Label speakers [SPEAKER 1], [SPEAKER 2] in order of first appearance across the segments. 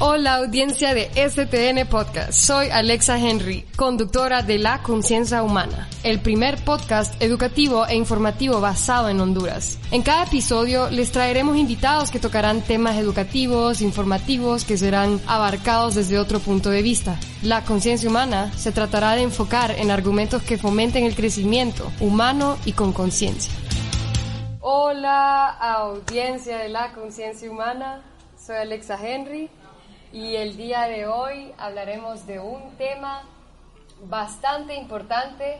[SPEAKER 1] Hola audiencia de STN Podcast, soy Alexa Henry, conductora de La Conciencia Humana, el primer podcast educativo e informativo basado en Honduras. En cada episodio les traeremos invitados que tocarán temas educativos, informativos, que serán abarcados desde otro punto de vista. La Conciencia Humana se tratará de enfocar en argumentos que fomenten el crecimiento humano y con conciencia. Hola audiencia de La Conciencia Humana, soy Alexa Henry y el día de hoy hablaremos de un tema bastante importante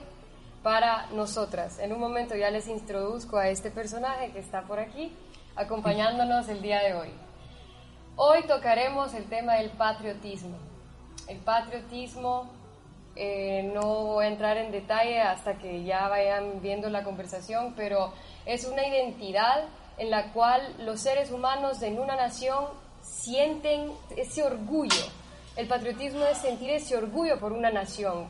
[SPEAKER 1] para nosotras. En un momento ya les introduzco a este personaje que está por aquí acompañándonos el día de hoy. Hoy tocaremos el tema del patriotismo. El patriotismo, eh, no voy a entrar en detalle hasta que ya vayan viendo la conversación, pero es una identidad en la cual los seres humanos en una nación sienten ese orgullo. El patriotismo es sentir ese orgullo por una nación,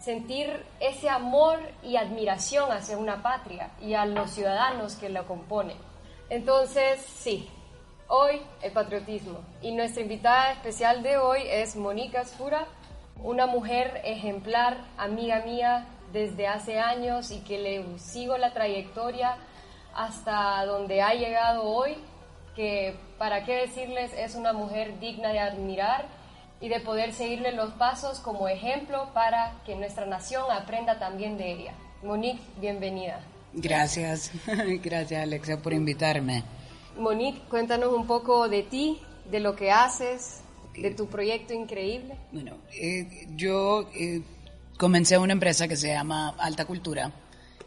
[SPEAKER 1] sentir ese amor y admiración hacia una patria y a los ciudadanos que la componen. Entonces, sí, hoy el patriotismo. Y nuestra invitada especial de hoy es Mónica Esfura, una mujer ejemplar, amiga mía desde hace años y que le sigo la trayectoria hasta donde ha llegado hoy que, para qué decirles, es una mujer digna de admirar y de poder seguirle los pasos como ejemplo para que nuestra nación aprenda también de ella. Monique, bienvenida.
[SPEAKER 2] Gracias, gracias Alexia por invitarme.
[SPEAKER 1] Monique, cuéntanos un poco de ti, de lo que haces, de tu proyecto increíble.
[SPEAKER 2] Bueno, eh, yo eh, comencé una empresa que se llama Alta Cultura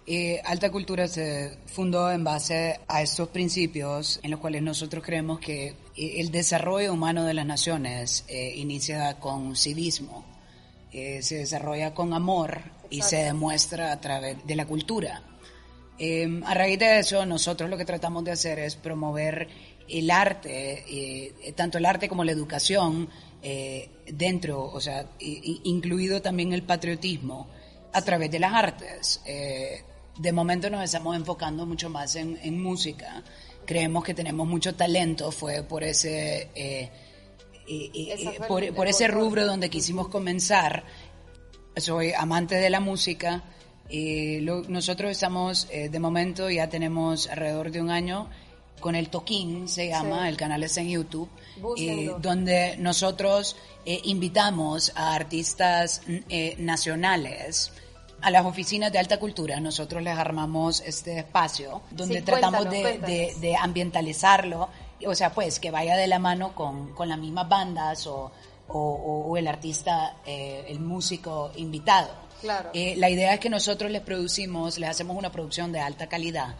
[SPEAKER 2] eh, Alta Cultura se fundó en base a estos principios en los cuales nosotros creemos que eh, el desarrollo humano de las naciones eh, inicia con civismo, se desarrolla con amor y se demuestra a través de la cultura. a raíz de eso, nosotros lo que tratamos de hacer es promover el arte, tanto el arte como la educación, dentro, o sea, incluido también el patriotismo a través de las artes de momento nos estamos enfocando mucho más en, música. Creemos que tenemos mucho talento, fue por ese, eh, eh, eh, por, ese rubro donde quisimos comenzar. Soy amante de la música. nosotros estamos, de momento ya tenemos alrededor de un año con el Toquín, se llama, el canal es en YouTube, donde nosotros invitamos a artistas nacionales a las oficinas de alta cultura nosotros les armamos este espacio donde tratamos de, ambientalizarlo, o sea, pues que vaya de la mano con, las mismas bandas o, el artista, eh, el músico invitado.
[SPEAKER 1] Claro.
[SPEAKER 2] Eh, la idea es que nosotros les producimos, les hacemos una producción de alta calidad,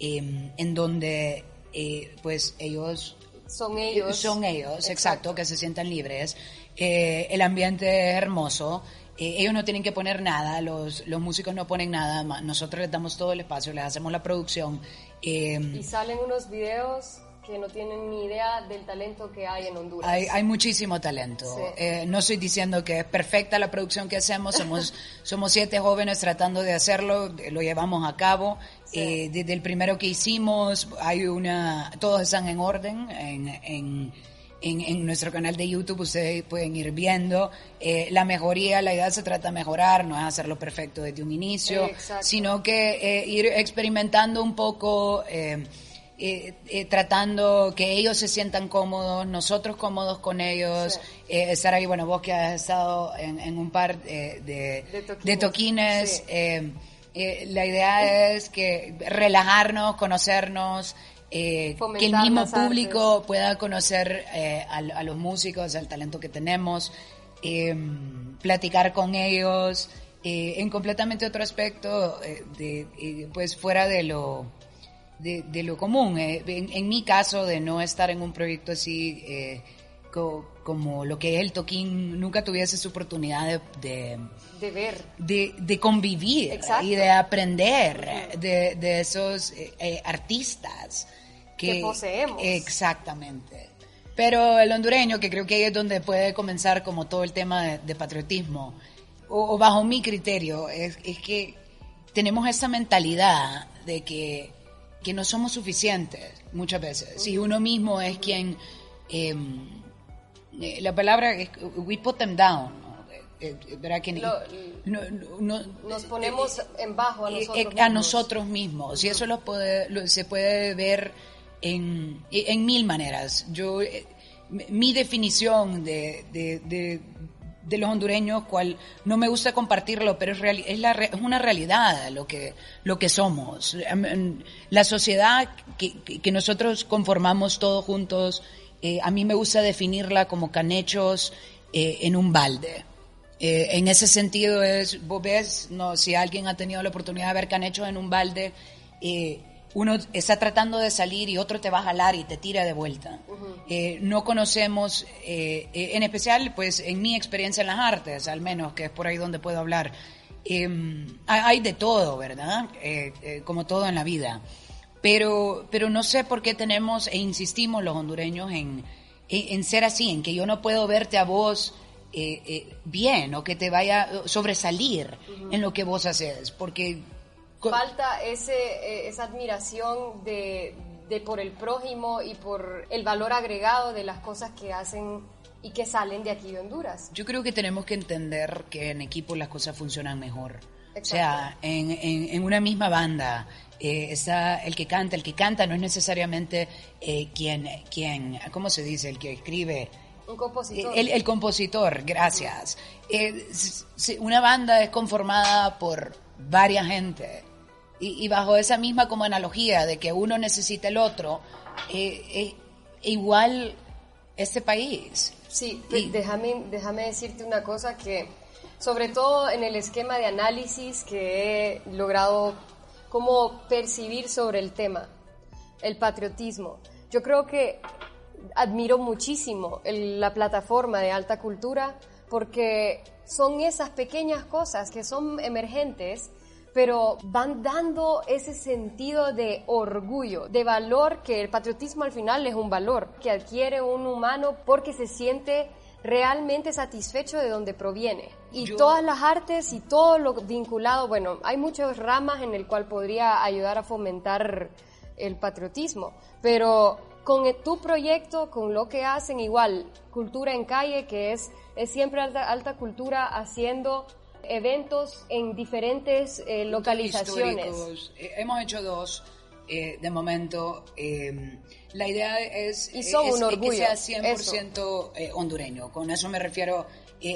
[SPEAKER 2] em, en donde eh, pues ellos...
[SPEAKER 1] Son ellos.
[SPEAKER 2] Son ellos, exacto, que se sientan libres. el ambiente es hermoso. Eh, ellos no tienen que poner nada, los, los músicos no ponen nada, nosotros les damos todo el espacio, les hacemos la producción.
[SPEAKER 1] Em, y salen unos videos que no tienen ni idea del talento que hay en Honduras.
[SPEAKER 2] Hay, hay muchísimo talento. Eh, no estoy diciendo que es perfecta la producción que hacemos, somos, somos siete jóvenes tratando de hacerlo, lo llevamos a cabo. Eh, desde el primero que hicimos, hay una, todos están en orden, en, en en, nuestro canal de YouTube ustedes pueden ir viendo eh, la mejoría, la idea se trata de mejorar, no es hacerlo perfecto desde un inicio, sino que eh, ir experimentando un poco, eh, tratando que ellos se sientan cómodos, nosotros cómodos con ellos, estar ahí, bueno, vos que has estado en, un par de, de, toquines, la idea es que relajarnos, conocernos, eh, que el mismo público pueda conocer eh, a, los músicos, al talento que tenemos, em, platicar con ellos eh, en completamente otro aspecto, de, pues fuera de lo de, lo común. Eh, en, mi caso, de no estar en un proyecto así eh, como lo que es el Toquín, nunca tuviese esa oportunidad de,
[SPEAKER 1] de, ver,
[SPEAKER 2] de, convivir y de aprender de, esos eh, artistas
[SPEAKER 1] que, poseemos.
[SPEAKER 2] Exactamente. Pero el hondureño, que creo que ahí es donde puede comenzar como todo el tema de, patriotismo, o, bajo mi criterio, es, es que tenemos esa mentalidad de que que no somos suficientes muchas veces. Si uno mismo es quien, em, eh, la palabra es, we put them down.
[SPEAKER 1] Eh, eh, ¿verdad? Que nos ponemos en bajo a nosotros mismos.
[SPEAKER 2] A nosotros mismos. Y eso lo puede, se puede ver en, en mil maneras. Yo, mi definición de, de de los hondureños, cual no me gusta compartirlo, pero es, es, la, es una realidad lo que, lo que somos. Em, em, la sociedad que, que nosotros conformamos todos juntos, eh, a mí me gusta definirla como canechos eh, en un balde. Eh, en ese sentido es, vos ves, no, si alguien ha tenido la oportunidad de ver canechos en un balde, uno está tratando de salir y otro te va a jalar y te tira de vuelta. Eh, no conocemos, eh, eh, en especial, pues en mi experiencia en las artes, al menos, que es por ahí donde puedo hablar, em, hay de todo, ¿verdad? como todo en la vida. Pero, pero no sé por qué tenemos e insistimos los hondureños en, en, ser así, en que yo no puedo verte a vos bien o que te vaya a sobresalir en lo que vos haces, porque
[SPEAKER 1] falta ese, eh, esa admiración de, de, por el prójimo y por el valor agregado de las cosas que hacen y que salen de aquí de Honduras.
[SPEAKER 2] Yo creo que tenemos que entender que en equipo las cosas funcionan mejor. O sea, en, en, una misma banda, eh, está el que canta, el que canta no es necesariamente eh, quien, quien, ¿cómo se dice? El que escribe.
[SPEAKER 1] Un compositor.
[SPEAKER 2] El, el compositor, gracias. Eh, una banda es conformada por varias gente y, bajo esa misma como analogía de que uno necesita el otro, eh, eh, igual este país.
[SPEAKER 1] Sí, déjame, déjame decirte una cosa que, sobre todo en el esquema de análisis que he logrado como percibir sobre el tema, el patriotismo. Yo creo que admiro muchísimo la plataforma de alta cultura porque son esas pequeñas cosas que son emergentes pero van dando ese sentido de orgullo, de valor, que el patriotismo al final es un valor que adquiere un humano porque se siente realmente satisfecho de donde proviene. Y todas las artes y todo lo vinculado, bueno, hay muchas ramas en el cual podría ayudar a fomentar el patriotismo, pero con tu proyecto, con lo que hacen, igual, cultura en calle, que es, es siempre alta, alta cultura haciendo eventos en diferentes eh, localizaciones.
[SPEAKER 2] Eh, hemos hecho dos eh, de momento. la idea es,
[SPEAKER 1] y son un orgullo,
[SPEAKER 2] que sea 100% hondureño. Con eso me refiero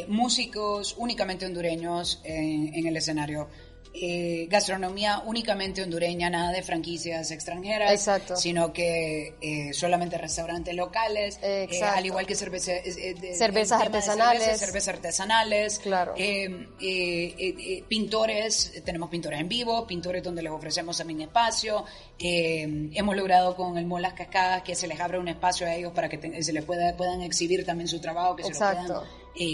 [SPEAKER 2] músicos únicamente hondureños en el escenario eh, gastronomía únicamente hondureña, nada de franquicias extranjeras, sino que eh, solamente restaurantes locales, eh, al igual que cerveza,
[SPEAKER 1] cervezas artesanales,
[SPEAKER 2] cervezas artesanales,
[SPEAKER 1] claro.
[SPEAKER 2] pintores, tenemos pintores en vivo, pintores donde les ofrecemos también espacio, hemos logrado con el Molas Cascadas que se les abra un espacio a ellos para que se les pueda, puedan exhibir también su trabajo, que se lo puedan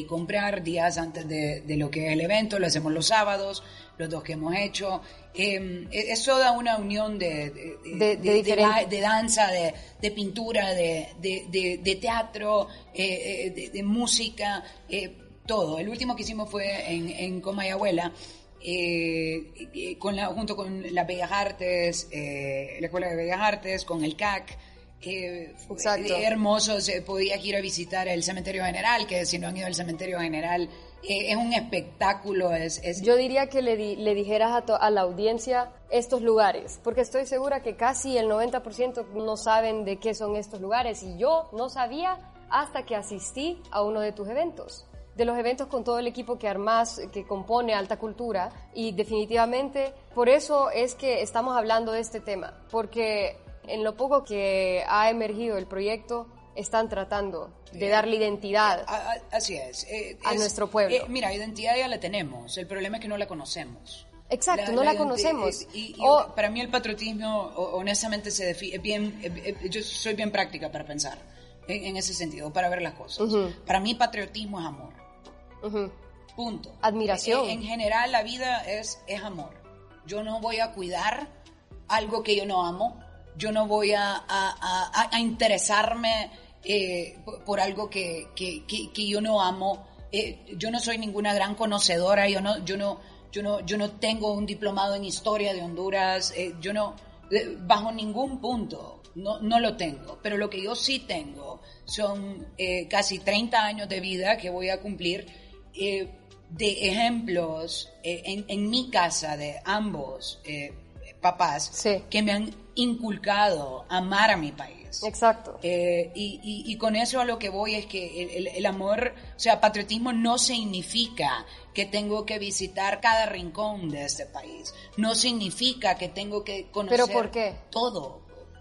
[SPEAKER 2] comprar días antes de, de lo que es el evento, lo hacemos los sábados los dos que hemos hecho. Eh, es toda una unión de, de, de, danza, de, pintura, de, teatro, eh, de, música, eh, todo. El último que hicimos fue en, en Coma y Abuela. Con la, junto con las Bellas Artes, la Escuela de Bellas Artes, con el CAC, eh, hermoso, se podía ir a visitar el cementerio general, que si no han ido al cementerio general, eh, es un espectáculo. Es, es...
[SPEAKER 1] Yo diría que le, le dijeras a, a, la audiencia estos lugares, porque estoy segura que casi el 90% no saben de qué son estos lugares y yo no sabía hasta que asistí a uno de tus eventos de los eventos con todo el equipo que armas, que compone Alta Cultura y definitivamente por eso es que estamos hablando de este tema, porque en lo poco que ha emergido el proyecto, están tratando de darle identidad.
[SPEAKER 2] Así es.
[SPEAKER 1] a nuestro pueblo.
[SPEAKER 2] Eh, mira, identidad ya la tenemos. El problema es que no la conocemos.
[SPEAKER 1] Exacto, no la conocemos.
[SPEAKER 2] Y, para mí el patriotismo, honestamente, se define bien. Yo soy bien práctica para pensar en, ese sentido, para ver las cosas. Para mí, patriotismo es amor. Punto.
[SPEAKER 1] Admiración.
[SPEAKER 2] En, general, la vida es, es amor. Yo no voy a cuidar algo que yo no amo. Yo no voy a, a, a, interesarme eh, por, algo que, que, que, yo no amo. Eh, yo no soy ninguna gran conocedora. Yo no, yo no, yo no, yo no tengo un diplomado en historia de Honduras. Eh, yo no, bajo ningún punto, no, no lo tengo. Pero lo que yo sí tengo son casi 30 años de vida que voy a cumplir de ejemplos en, en, mi casa de ambos papás que me han inculcado amar a mi país.
[SPEAKER 1] Exacto.
[SPEAKER 2] Eh, y, y, con eso a lo que voy es que el, el, amor, o sea, patriotismo no significa que tengo que visitar cada rincón de este país. No significa que tengo que conocer
[SPEAKER 1] ¿Pero por qué?
[SPEAKER 2] todo.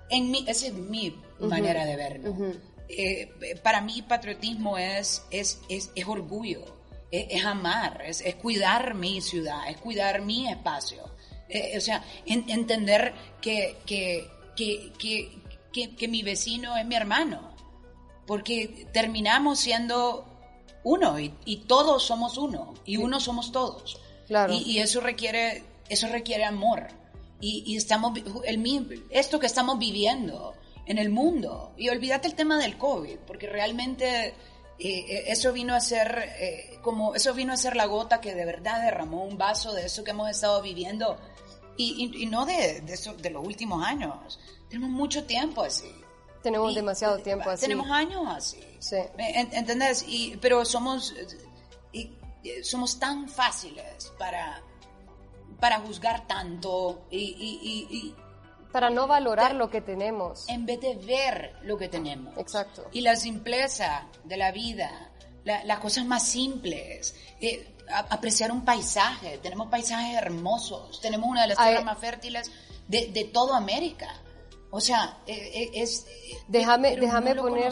[SPEAKER 2] En mi, esa es mi manera de verlo. Eh, para mí patriotismo es, es, es, es orgullo, es, amar, es, es cuidar mi ciudad, es cuidar mi espacio. Eh, o sea, entender que, que, que, que, mi vecino es mi hermano, porque terminamos siendo uno y, todos somos uno y uno somos todos.
[SPEAKER 1] Claro.
[SPEAKER 2] Y, eso requiere eso requiere amor. Y, estamos el esto que estamos viviendo en el mundo y olvídate el tema del COVID, porque realmente eh, eh, eso vino a ser como eso vino a ser la gota que de verdad derramó un vaso de eso que hemos estado viviendo y, no de, de, de, los últimos años. Tenemos mucho tiempo así.
[SPEAKER 1] Tenemos demasiado tiempo así.
[SPEAKER 2] Tenemos años así.
[SPEAKER 1] Sí.
[SPEAKER 2] ¿Entendés? Y, pero somos, y, somos tan fáciles para, para juzgar tanto y,
[SPEAKER 1] para no valorar lo que tenemos.
[SPEAKER 2] En vez de ver lo que tenemos.
[SPEAKER 1] Exacto.
[SPEAKER 2] Y la simpleza de la vida, las cosas más simples. Eh, apreciar un paisaje. Tenemos paisajes hermosos. Tenemos una de las tierras más fértiles de, de toda América. O sea, e, e, es...
[SPEAKER 1] Déjame, déjame poner...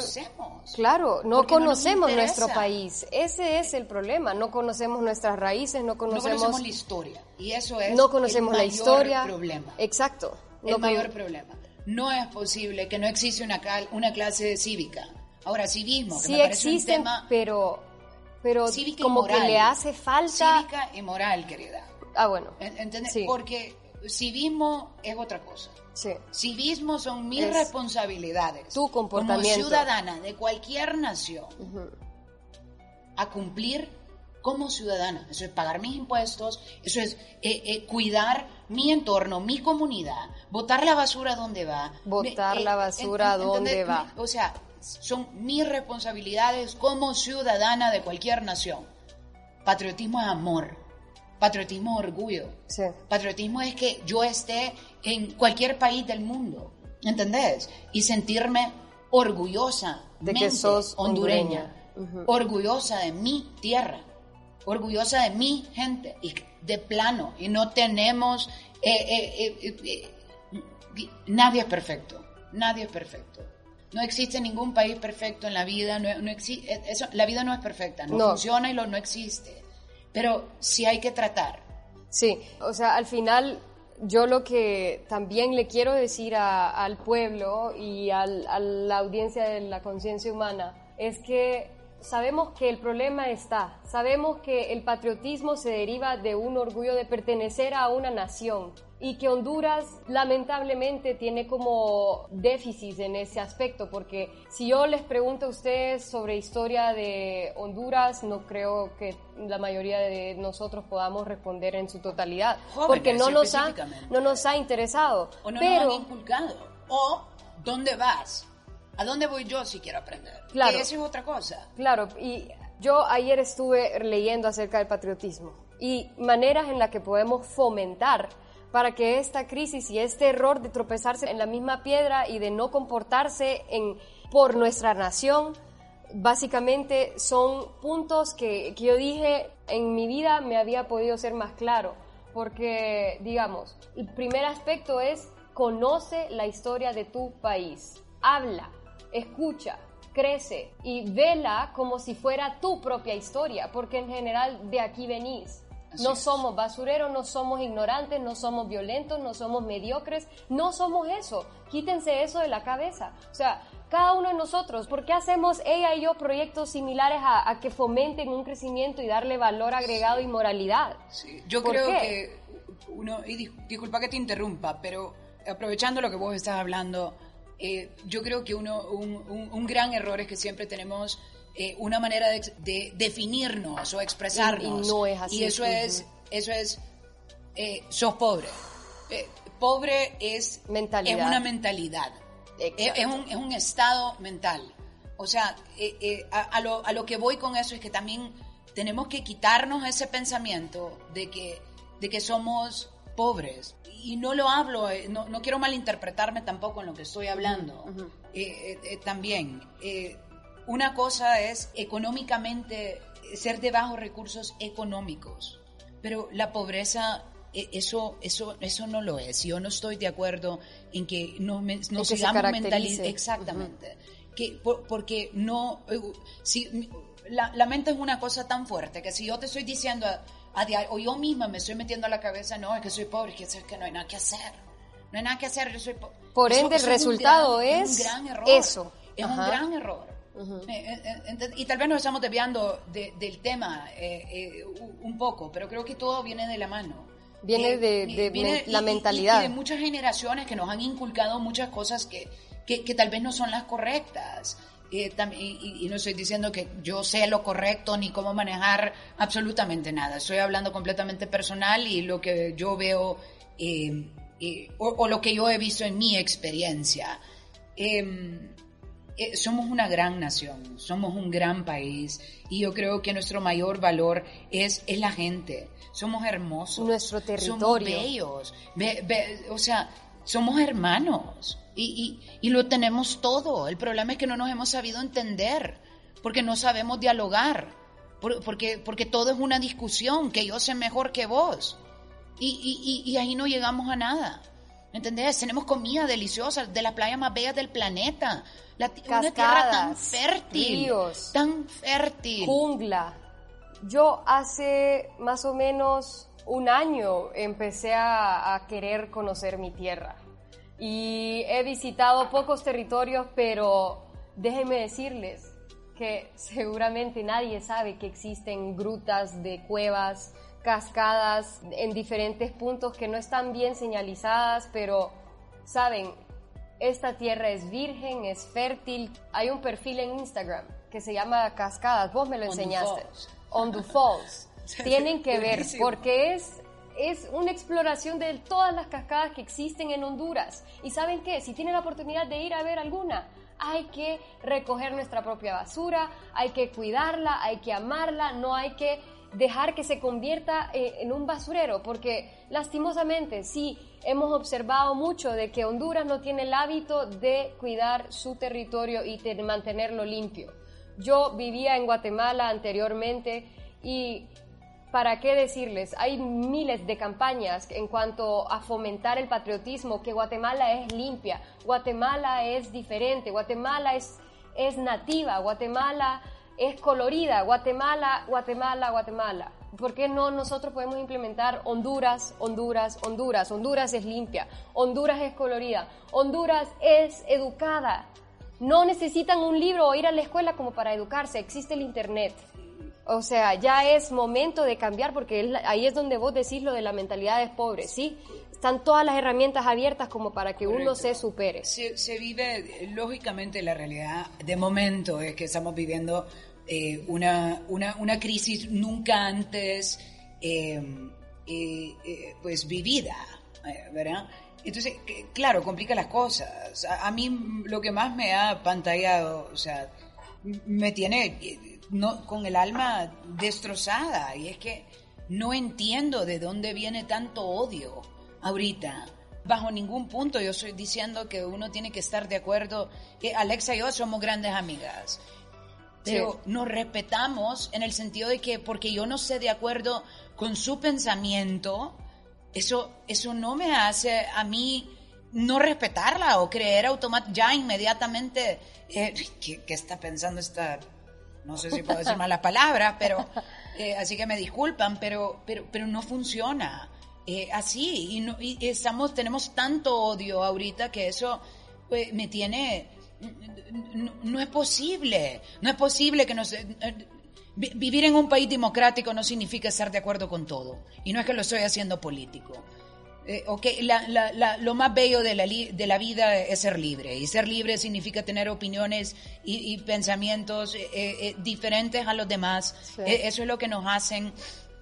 [SPEAKER 1] Claro, no conocemos nuestro país. Ese es el problema. No conocemos nuestras raíces, no conocemos... No
[SPEAKER 2] conocemos la historia. Y eso es
[SPEAKER 1] no conocemos
[SPEAKER 2] el
[SPEAKER 1] la historia.
[SPEAKER 2] problema.
[SPEAKER 1] Exacto.
[SPEAKER 2] El mayor problema. No es posible que no existe una, una clase cívica. Ahora, civismo, que
[SPEAKER 1] sí
[SPEAKER 2] me parece
[SPEAKER 1] existen,
[SPEAKER 2] un tema...
[SPEAKER 1] pero pero como que le hace falta...
[SPEAKER 2] Cívica y moral, querida.
[SPEAKER 1] Ah, bueno.
[SPEAKER 2] ¿Entendés? Porque civismo es otra cosa.
[SPEAKER 1] Sí.
[SPEAKER 2] Civismo son mis responsabilidades.
[SPEAKER 1] Tu comportamiento.
[SPEAKER 2] Como ciudadana de cualquier nación. A cumplir como ciudadana. Eso es pagar mis impuestos, eso es eh, eh, cuidar mi entorno, mi comunidad, botar la basura donde va.
[SPEAKER 1] Botar la eh, basura donde va.
[SPEAKER 2] O sea, son mis responsabilidades como ciudadana de cualquier nación. Patriotismo es amor. Patriotismo es orgullo. Patriotismo es que yo esté en cualquier país del mundo, ¿entendés? Y sentirme orgullosa
[SPEAKER 1] de que sos hondureña,
[SPEAKER 2] orgullosa de mi tierra, orgullosa de mi gente, y de plano, y no tenemos, eh, eh, eh, nadie es perfecto, nadie es perfecto. No existe ningún país perfecto en la vida, no, no existe, eso, la vida no es perfecta, no, funciona y lo, no existe. Pero sí hay que tratar.
[SPEAKER 1] Sí, o sea, al final yo lo que también le quiero decir al pueblo y a la audiencia de la conciencia humana es que sabemos que el problema está, sabemos que el patriotismo se deriva de un orgullo de pertenecer a una nación y que Honduras lamentablemente tiene como déficit en ese aspecto, porque si yo les pregunto a ustedes sobre historia de Honduras, no creo que la mayoría de nosotros podamos responder en su totalidad, porque no nos, ha, no nos ha interesado.
[SPEAKER 2] O no
[SPEAKER 1] pero,
[SPEAKER 2] nos han inculcado. O, ¿dónde vas? ¿A dónde voy yo si quiero aprender?
[SPEAKER 1] Claro.
[SPEAKER 2] eso es otra cosa.
[SPEAKER 1] Claro, y yo ayer estuve leyendo acerca del patriotismo y maneras en las que podemos fomentar para que esta crisis y este error de tropezarse en la misma piedra y de no comportarse en, por nuestra nación, básicamente son puntos que, que yo dije en mi vida me había podido ser más claro, porque digamos, el primer aspecto es conoce la historia de tu país, habla, escucha, crece y vela como si fuera tu propia historia, porque en general de aquí venís. no somos basureros, no somos ignorantes, no somos violentos, no somos mediocres, no somos eso. Quítense eso de la cabeza. O sea, cada uno de nosotros, ¿por qué hacemos ella y yo proyectos similares a, que fomenten un crecimiento y darle valor agregado y moralidad?
[SPEAKER 2] Sí, yo creo que uno, y disculpa que te interrumpa, pero aprovechando lo que vos estás hablando, eh, yo creo que uno, un, gran error es que siempre tenemos eh, una manera de, definirnos o expresarnos.
[SPEAKER 1] Y, no es así.
[SPEAKER 2] Y eso es, eso es, eh, sos pobre. pobre es,
[SPEAKER 1] mentalidad.
[SPEAKER 2] es una mentalidad. Es, un, es un estado mental. O sea, eh, a, lo, a, lo, que voy con eso es que también tenemos que quitarnos ese pensamiento de que, de que somos pobres. Y no lo hablo, eh, no, no quiero malinterpretarme tampoco en lo que estoy hablando. también, una cosa es económicamente ser de bajos recursos económicos, pero la pobreza e, eso, eso, eso no lo es. Yo no estoy de acuerdo en que no, no sigamos mentalizando. Exactamente. que, porque no. Eh, si, la, la, mente es una cosa tan fuerte que si yo te estoy diciendo a, diario, o yo misma me estoy metiendo a la cabeza, no, es que soy pobre, es que, es que no hay nada que hacer. No hay nada que hacer, yo soy pobre.
[SPEAKER 1] Por ende, el resultado es, un gran error, eso.
[SPEAKER 2] Es un gran error. Eh, eh, y tal vez nos estamos desviando del tema un poco, pero creo que todo viene de la mano.
[SPEAKER 1] Viene de, la mentalidad.
[SPEAKER 2] Y, de muchas generaciones que nos han inculcado muchas cosas que, que, tal vez no son las correctas. Eh, y, no estoy diciendo que yo sé lo correcto ni cómo manejar absolutamente nada. Estoy hablando completamente personal y lo que yo veo eh, eh, o, lo que yo he visto en mi experiencia. Em, somos una gran nación, somos un gran país y yo creo que nuestro mayor valor es, es la gente somos hermosos.
[SPEAKER 1] Nuestro territorio.
[SPEAKER 2] Somos bellos. o sea, somos hermanos y, y, lo tenemos todo. El problema es que no nos hemos sabido entender porque no sabemos dialogar, porque, porque todo es una discusión, que yo sé mejor que vos. Y, y ahí no llegamos a nada. ¿Entendés? Tenemos comida deliciosa de la playa más bella del planeta. La, una tierra tan fértil.
[SPEAKER 1] Ríos,
[SPEAKER 2] tan fértil.
[SPEAKER 1] Jungla. Yo hace más o menos un año empecé a, querer conocer mi tierra. Y he visitado pocos territorios, pero déjenme decirles que seguramente nadie sabe que existen grutas de cuevas, cascadas en diferentes puntos que no están bien señalizadas, pero saben, esta tierra es virgen, es fértil. Hay un perfil en Instagram que se llama Cascadas, vos me lo enseñaste. On the Falls. Tienen que ver porque es es una exploración de todas las cascadas que existen en Honduras. Y saben qué, si tienen la oportunidad de ir a ver alguna, hay que recoger nuestra propia basura, hay que cuidarla, hay que amarla, no hay que dejar que se convierta eh, en un basurero, porque lastimosamente sí hemos observado mucho de que Honduras no tiene el hábito de cuidar su territorio y de mantenerlo limpio. Yo vivía en Guatemala anteriormente y ¿para qué decirles? Hay miles de campañas en cuanto a fomentar el patriotismo, que Guatemala es limpia, Guatemala es diferente, Guatemala es, es nativa, Guatemala es colorida, Guatemala, Guatemala, Guatemala. ¿Por qué no nosotros podemos implementar Honduras, Honduras, Honduras? Honduras es limpia, Honduras es colorida, Honduras es educada, no necesitan un libro o ir a la escuela como para educarse, existe el Internet. O sea, ya es momento de cambiar porque ahí es donde vos decís lo de la mentalidad de pobre, ¿sí? Están todas las herramientas abiertas como para que uno se supere.
[SPEAKER 2] Se, vive, lógicamente, la realidad de momento es que estamos viviendo eh, una, una, una, crisis nunca antes eh, eh, pues vivida, ¿verdad? Entonces, claro, complica las cosas. A, mí lo que más me ha pantallado, o sea, me tiene no, con el alma destrozada y es que no entiendo de dónde viene tanto odio ahorita. Bajo ningún punto yo estoy diciendo que uno tiene que estar de acuerdo, que Alexa y yo somos grandes amigas, pero nos respetamos en el sentido de que porque yo no sé de acuerdo con su pensamiento, eso, eso no me hace a mí no respetarla o creer automáticamente, ya inmediatamente, eh, ¿qué, está pensando esta? No sé si puedo decir malas palabras, pero Eh, así que me disculpan, pero, pero, pero no funciona. Eh, así, y, no, y estamos, tenemos tanto odio ahorita que eso pues, me tiene... No, no, es posible, no es posible que nos... Vivir en un país democrático no significa estar de acuerdo con todo. Y no es que lo estoy haciendo político. Eh, okay, la, la, la, lo más bello de la, de la vida es ser libre. Y ser libre significa tener opiniones y, y pensamientos eh, eh, diferentes a los demás. Sí. eso es lo que nos hacen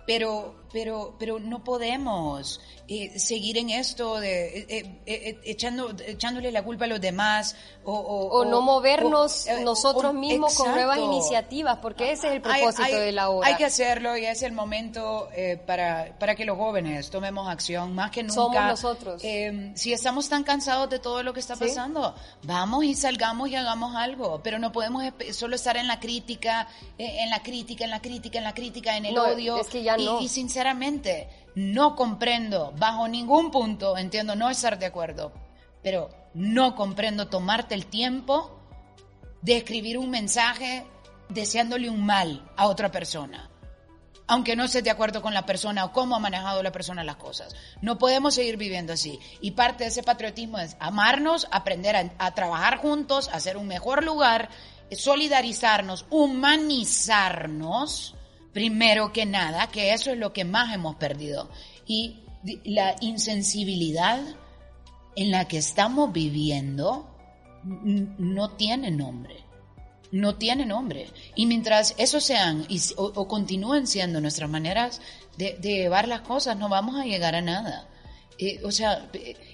[SPEAKER 2] pero, pero, pero no podemos eh, seguir en esto de eh, eh, echando, echándole la culpa a los demás o, o,
[SPEAKER 1] o no movernos o, nosotros mismos exacto. con nuevas iniciativas, porque ese es el propósito
[SPEAKER 2] hay, hay,
[SPEAKER 1] de la obra.
[SPEAKER 2] Hay que hacerlo y es el momento para, para que los jóvenes tomemos acción, más que nunca.
[SPEAKER 1] Somos nosotros.
[SPEAKER 2] si estamos tan cansados de todo lo que está pasando, ¿Sí? vamos y salgamos y hagamos algo, pero no podemos solo estar en la crítica, en la crítica, en la crítica, en la crítica, en el
[SPEAKER 1] no,
[SPEAKER 2] odio.
[SPEAKER 1] Es que ya no.
[SPEAKER 2] y sinceramente, no comprendo, bajo ningún punto, entiendo no estar de acuerdo, pero no comprendo tomarte el tiempo de escribir un mensaje deseándole un mal a otra persona, aunque no estés de acuerdo con la persona o cómo ha manejado la persona las cosas. No podemos seguir viviendo así. Y parte de ese patriotismo es amarnos, aprender a, a trabajar juntos, hacer un mejor lugar, solidarizarnos, humanizarnos primero que nada, que eso es lo que más hemos perdido. Y la insensibilidad en la que estamos viviendo no tiene nombre. No tiene nombre. Y mientras eso sean y, o, o, continúen siendo nuestras maneras de, llevar las cosas, no vamos a llegar a nada. Eh, o sea,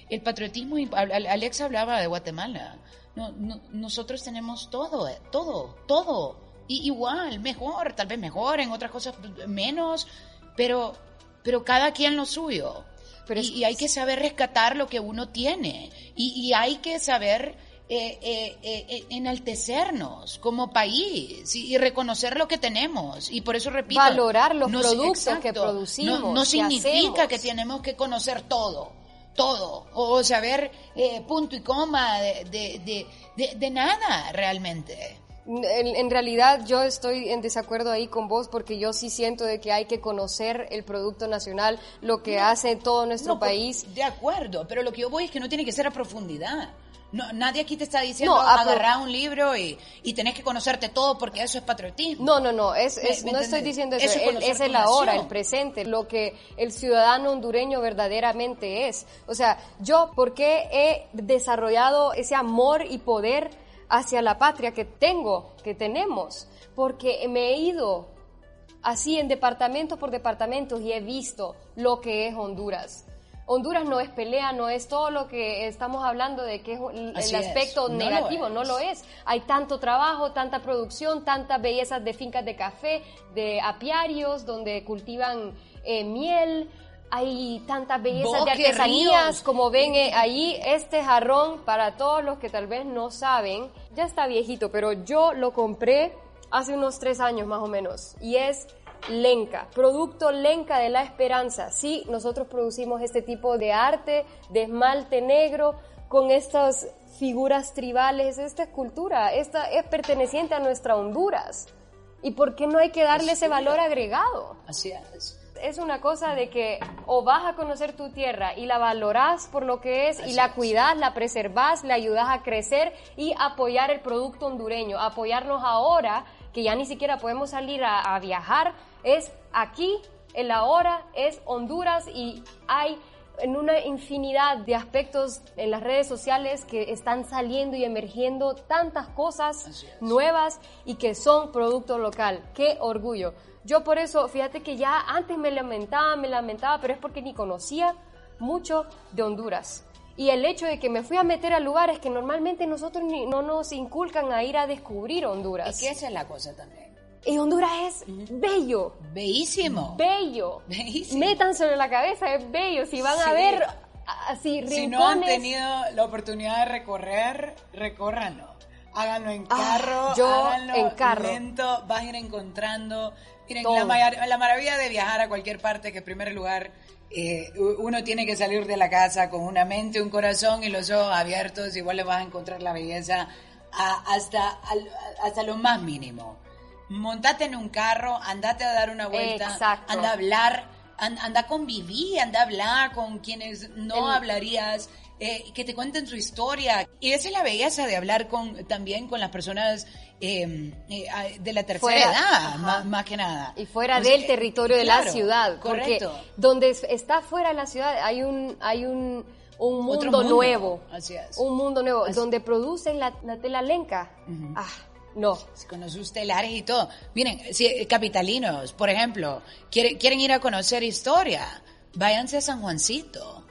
[SPEAKER 2] el patriotismo, Alex hablaba de Guatemala. No, no, nosotros tenemos todo, todo, todo y igual, mejor, tal vez mejor, en otras cosas menos, pero, pero cada quien lo suyo. Pero y, y, hay que saber rescatar lo que uno tiene. Y, y hay que saber eh, eh, eh, enaltecernos como país y, y, reconocer lo que tenemos. Y por eso repito.
[SPEAKER 1] Valorar los no, productos exacto, que producimos.
[SPEAKER 2] No, no significa hacemos. que tenemos que conocer todo todo, o saber eh, punto y coma de, de, de, de, nada realmente.
[SPEAKER 1] En, en, realidad yo estoy en desacuerdo ahí con vos porque yo sí siento de que hay que conocer el producto nacional, lo que no, hace todo nuestro
[SPEAKER 2] no,
[SPEAKER 1] país.
[SPEAKER 2] De acuerdo, pero lo que yo voy es que no tiene que ser a profundidad. No, nadie aquí te está diciendo no, agarrar un libro y, y tenés que conocerte todo porque eso es patriotismo.
[SPEAKER 1] No, no, no, es, es ¿Me, me no estoy diciendo eso, eso es, es el ahora, el presente, lo que el ciudadano hondureño verdaderamente es. O sea, yo, ¿por qué he desarrollado ese amor y poder hacia la patria que tengo, que tenemos? Porque me he ido así en departamento por departamento y he visto lo que es Honduras Honduras no es pelea, no es todo lo que estamos hablando de que es el aspecto
[SPEAKER 2] es. No
[SPEAKER 1] negativo,
[SPEAKER 2] lo
[SPEAKER 1] no lo es. Hay tanto trabajo, tanta producción, tantas bellezas de fincas de café, de apiarios donde cultivan eh, miel, hay tantas bellezas de artesanías, ríos. como ven eh, ahí, este jarrón, para todos los que tal vez no saben, ya está viejito, pero yo lo compré hace unos tres años más o menos, y es Lenca, producto Lenca de la Esperanza. Sí, nosotros producimos este tipo de arte, de esmalte negro, con estas figuras tribales, esta escultura, esta es perteneciente a nuestra Honduras. ¿Y por qué no hay que darle ese valor agregado?
[SPEAKER 2] Así es.
[SPEAKER 1] Es una cosa de que o vas a conocer tu tierra y la valorás por lo que es Así y la cuidás, la preservás, la ayudás a crecer y apoyar el producto hondureño, apoyarnos ahora que ya ni siquiera podemos salir a, a viajar, es aquí, el ahora, es Honduras y hay en una infinidad de aspectos en las redes sociales que están saliendo y emergiendo tantas cosas nuevas y que son producto local. ¡Qué orgullo! Yo por eso, fíjate que ya antes me lamentaba, me lamentaba, pero es porque ni conocía mucho de Honduras. Y el hecho de que me fui a meter a lugares que normalmente nosotros ni, no nos inculcan a ir a descubrir Honduras.
[SPEAKER 2] Es que esa es la cosa también.
[SPEAKER 1] Y Honduras es bello.
[SPEAKER 2] Bellísimo.
[SPEAKER 1] Bello.
[SPEAKER 2] Bellísimo.
[SPEAKER 1] Métanselo en la cabeza, es bello. Si van sí. a ver así rincones.
[SPEAKER 2] Si no han tenido la oportunidad de recorrer, recórranlo. Háganlo en carro,
[SPEAKER 1] ah, yo
[SPEAKER 2] háganlo
[SPEAKER 1] en carro.
[SPEAKER 2] lento, vas a ir encontrando. Miren, la, la, maravilla de viajar a cualquier parte, que en primer lugar eh, uno tiene que salir de la casa con una mente, un corazón y los ojos abiertos, igual le vas a encontrar la belleza a, hasta, al, hasta lo más mínimo. montate en un carro, andate a dar una vuelta,
[SPEAKER 1] Exacto.
[SPEAKER 2] anda a hablar, anda a convivir, anda a hablar con quienes no
[SPEAKER 1] El-
[SPEAKER 2] hablarías, eh, que te cuenten su historia. Y esa es la belleza de hablar con también con las personas eh, eh, de la tercera
[SPEAKER 1] Fuera,
[SPEAKER 2] edad, más, más que nada.
[SPEAKER 1] Y fuera
[SPEAKER 2] sea,
[SPEAKER 1] del territorio de la ciudad.
[SPEAKER 2] Correcto.
[SPEAKER 1] Porque donde es- está fuera de la ciudad hay un, hay un, un mundo,
[SPEAKER 2] mundo,
[SPEAKER 1] nuevo.
[SPEAKER 2] así es.
[SPEAKER 1] Un mundo nuevo.
[SPEAKER 2] Así-
[SPEAKER 1] Donde producen la, la tela lenca. Ah, no.
[SPEAKER 2] con sus telares y todo. Miren, si eh, capitalinos, por ejemplo, quiere- quieren ir a conocer historia, váyanse a San Juancito.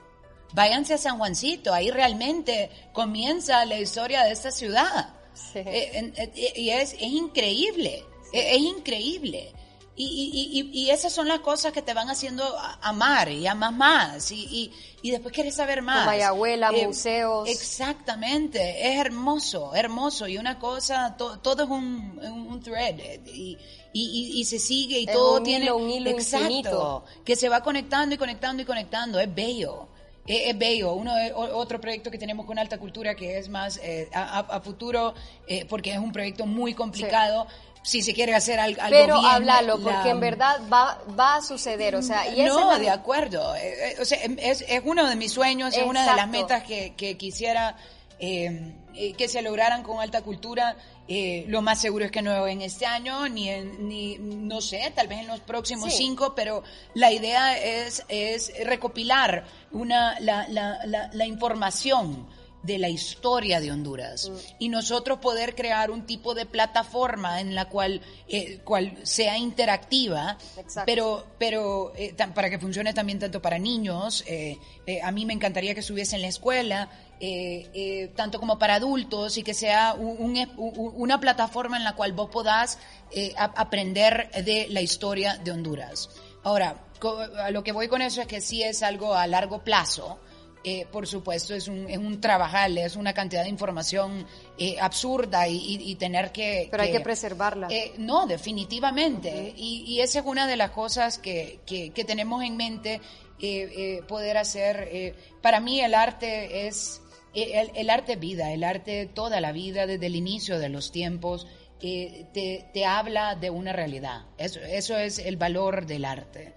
[SPEAKER 2] Váyanse a San Juancito, ahí realmente comienza la historia de esta ciudad.
[SPEAKER 1] Sí.
[SPEAKER 2] Eh, eh, y es, es increíble, es, es increíble. Y, y- y- y esas son las cosas que te van haciendo amar y amas más. Y, y, y después quieres saber más.
[SPEAKER 1] Mayagüela,
[SPEAKER 2] Eh,
[SPEAKER 1] museos.
[SPEAKER 2] Exactamente, es hermoso, hermoso. Y una cosa, to- todo es un, un- thread. eh, Y, y, se sigue y
[SPEAKER 1] Es
[SPEAKER 2] todo
[SPEAKER 1] un
[SPEAKER 2] tiene.
[SPEAKER 1] hilo, un hilo
[SPEAKER 2] exacto,
[SPEAKER 1] infinito.
[SPEAKER 2] Que se va conectando y conectando y conectando. Es bello. Es, es bello. Uno, otro proyecto que tenemos con Alta Cultura que es más eh, a, a- a futuro, eh, porque es un proyecto muy complicado. Si se quiere hacer al- algo
[SPEAKER 1] Pero
[SPEAKER 2] bien,
[SPEAKER 1] háblalo,
[SPEAKER 2] la-
[SPEAKER 1] porque en verdad va, va a suceder. O sea, y
[SPEAKER 2] no,
[SPEAKER 1] es la-
[SPEAKER 2] de acuerdo. Eh, eh, o sea, em- es, es uno de mis sueños, es una de las metas que, que quisiera eh, eh, que se lograran con alta cultura. Eh, lo más seguro es que no en este año, ni en, ni, no sé, tal vez en los próximos
[SPEAKER 1] Sí.
[SPEAKER 2] cinco, pero la idea es, es recopilar una, la, la, la, la información de la historia de Honduras
[SPEAKER 1] Mm.
[SPEAKER 2] y nosotros poder crear un tipo de plataforma en la cual, eh, cual sea interactiva,
[SPEAKER 1] Exacto.
[SPEAKER 2] pero pero eh, para que funcione también tanto para niños, eh, eh, a mí me encantaría que estuviese en la escuela, eh, eh, tanto como para adultos y que sea un- una plataforma en la cual vos podás eh, a- aprender de la historia de Honduras. Ahora, co- a lo que voy con eso es que sí es algo a largo plazo. Eh, por supuesto, es un, es un trabajal, es una cantidad de información eh, absurda y, y- y tener que...
[SPEAKER 1] Pero hay que preservarla.
[SPEAKER 2] Eh, no, definitivamente. y, y esa es una de las cosas que, que- que tenemos en mente eh, eh, poder hacer. eh, para mí el arte es... El, el arte es vida, el arte toda la vida, desde el inicio de los tiempos, te, te habla de una realidad. Eso, eso es el valor del arte.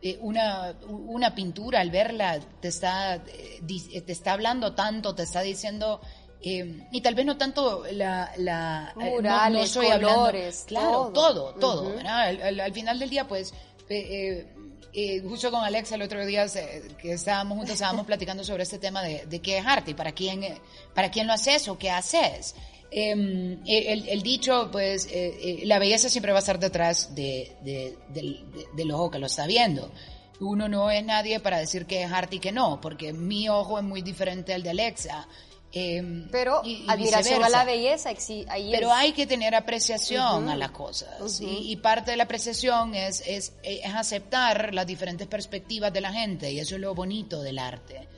[SPEAKER 2] Eh, una, una pintura, al verla, te está, eh, eh, te está hablando tanto, te está diciendo, eh, y tal vez no tanto la... la no- no, estoy hablando-
[SPEAKER 1] colores,
[SPEAKER 2] claro,
[SPEAKER 1] todo.
[SPEAKER 2] todo. Al, al- al final del día, pues, eh, justo con Alexa el otro día que estábamos juntos, estábamos platicando sobre este tema de, de qué es arte y para quién, para quién lo haces o qué haces. Eh, el, el dicho, pues, eh, eh, la belleza siempre va a estar detrás de, de- de- del ojo que lo está viendo. Uno no es nadie para decir que es arte y que no, porque mi ojo es muy diferente al deAlexa. Eh,
[SPEAKER 1] Pero
[SPEAKER 2] y- y
[SPEAKER 1] admiración a la belleza, ahí
[SPEAKER 2] Pero
[SPEAKER 1] es.
[SPEAKER 2] hay que tener apreciación
[SPEAKER 1] Ujú.
[SPEAKER 2] a las cosas.
[SPEAKER 1] Ujú.
[SPEAKER 2] y, y parte de la apreciación es, es, es aceptar las diferentes perspectivas de la gente. Y eso es lo bonito del arte.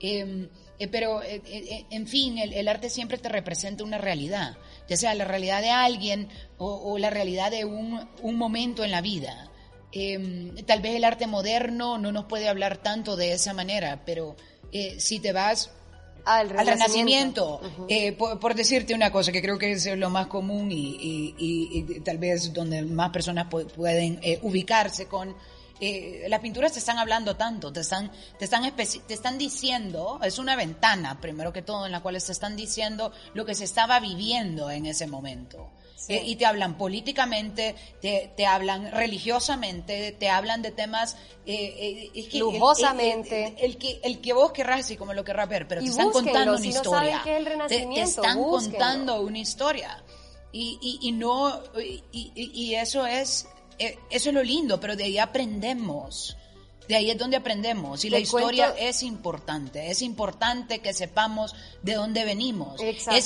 [SPEAKER 2] Eh, eh, pero, eh, eh, en fin, el, el arte siempre te representa una realidad. Ya sea la realidad de alguien o, o la realidad de un, un momento en la vida. Eh, tal vez el arte moderno no nos puede hablar tanto de esa manera, pero si te vas
[SPEAKER 1] al
[SPEAKER 2] al renacimiento, por, por decirte una cosa que creo que es lo más común y, y- y- y tal vez donde más personas pu- pueden ubicarse con eh, las pinturas te están hablando tanto, te están, te están te están diciendo, es una ventana primero que todo en la cual te están diciendo lo que se estaba viviendo en ese momento.
[SPEAKER 1] Sí.
[SPEAKER 2] Eh, y te hablan políticamente, te, te hablan religiosamente, te hablan de temas eh, eh, es que-
[SPEAKER 1] Lujosamente.
[SPEAKER 2] el- el- el que, el que vos querrás, así como lo querrás ver, pero
[SPEAKER 1] Y
[SPEAKER 2] te están contando una
[SPEAKER 1] si no
[SPEAKER 2] historia.
[SPEAKER 1] saben
[SPEAKER 2] Te- están
[SPEAKER 1] búsquenlo.
[SPEAKER 2] contando una historia. Y, y, y no, y, y- y eso es, eso es lo lindo, pero de ahí aprendemos. De ahí es donde aprendemos. Y la historia
[SPEAKER 1] cuento-
[SPEAKER 2] es importante. Es importante que sepamos de dónde venimos.
[SPEAKER 1] Exacto.